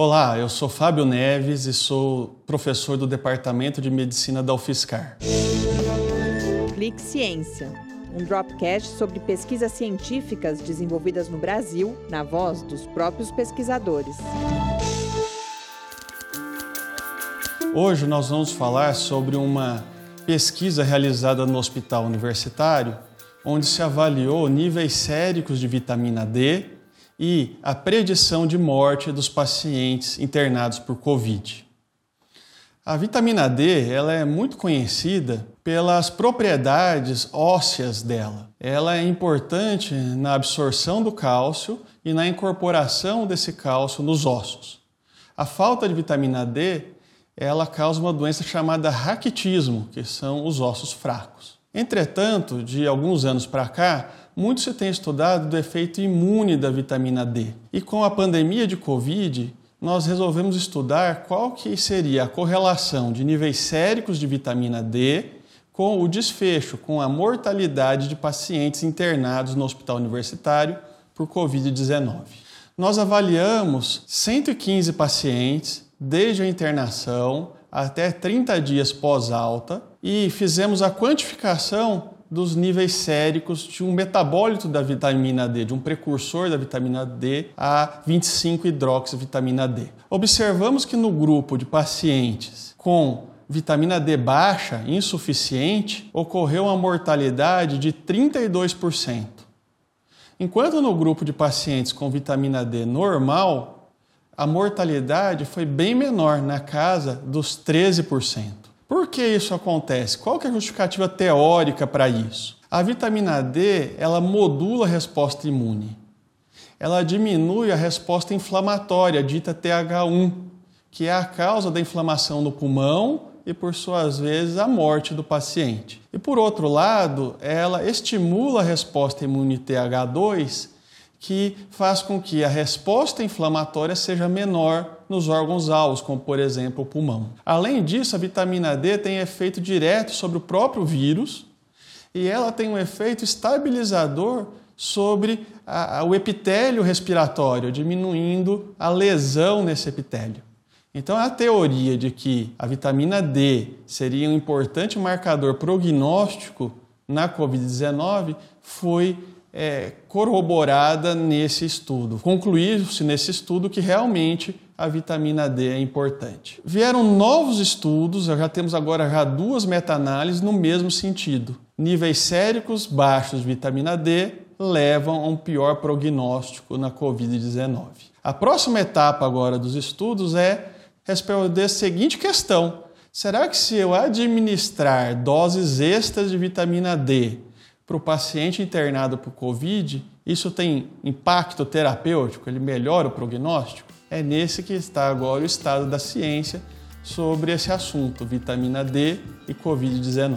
Olá, eu sou Fábio Neves e sou professor do Departamento de Medicina da UFSCar. Clique Ciência, um dropcast sobre pesquisas científicas desenvolvidas no Brasil, na voz dos próprios pesquisadores. Hoje nós vamos falar sobre uma pesquisa realizada no Hospital Universitário, onde se avaliou níveis séricos de vitamina D e a predição de morte dos pacientes internados por Covid. A vitamina D ela é muito conhecida pelas propriedades ósseas dela. Ela é importante na absorção do cálcio e na incorporação desse cálcio nos ossos. A falta de vitamina D ela causa uma doença chamada raquitismo, que são os ossos fracos. Entretanto, de alguns anos para cá, muito se tem estudado do efeito imune da vitamina D. E com a pandemia de Covid, nós resolvemos estudar qual que seria a correlação de níveis séricos de vitamina D com o desfecho, com a mortalidade de pacientes internados no hospital universitário por Covid-19. Nós avaliamos 115 pacientes desde a internação até 30 dias pós-alta e fizemos a quantificação dos níveis séricos de um metabólito da vitamina D, de um precursor da vitamina D, a 25-hidroxivitamina D. Observamos que no grupo de pacientes com vitamina D baixa, insuficiente, ocorreu uma mortalidade de 32%. Enquanto no grupo de pacientes com vitamina D normal, a mortalidade foi bem menor, na casa dos 13%. Por que isso acontece? Qual que é a justificativa teórica para isso? A vitamina D, ela modula a resposta imune. Ela diminui a resposta inflamatória, dita TH1, que é a causa da inflamação no pulmão e, por suas vezes, a morte do paciente. E, por outro lado, ela estimula a resposta imune TH2, que faz com que a resposta inflamatória seja menor nos órgãos alvos, como por exemplo o pulmão. Além disso, a vitamina D tem efeito direto sobre o próprio vírus e ela tem um efeito estabilizador sobre a, a, o epitélio respiratório, diminuindo a lesão nesse epitélio. Então, a teoria de que a vitamina D seria um importante marcador prognóstico na Covid-19 foi é, corroborada nesse estudo. Concluiu-se nesse estudo que realmente a vitamina D é importante. Vieram novos estudos, já temos agora já duas meta-análises no mesmo sentido. Níveis séricos baixos de vitamina D levam a um pior prognóstico na Covid-19. A próxima etapa agora dos estudos é responder a seguinte questão: será que se eu administrar doses extras de vitamina D para o paciente internado por Covid, isso tem impacto terapêutico? Ele melhora o prognóstico? É nesse que está agora o estado da ciência sobre esse assunto, vitamina D e Covid-19.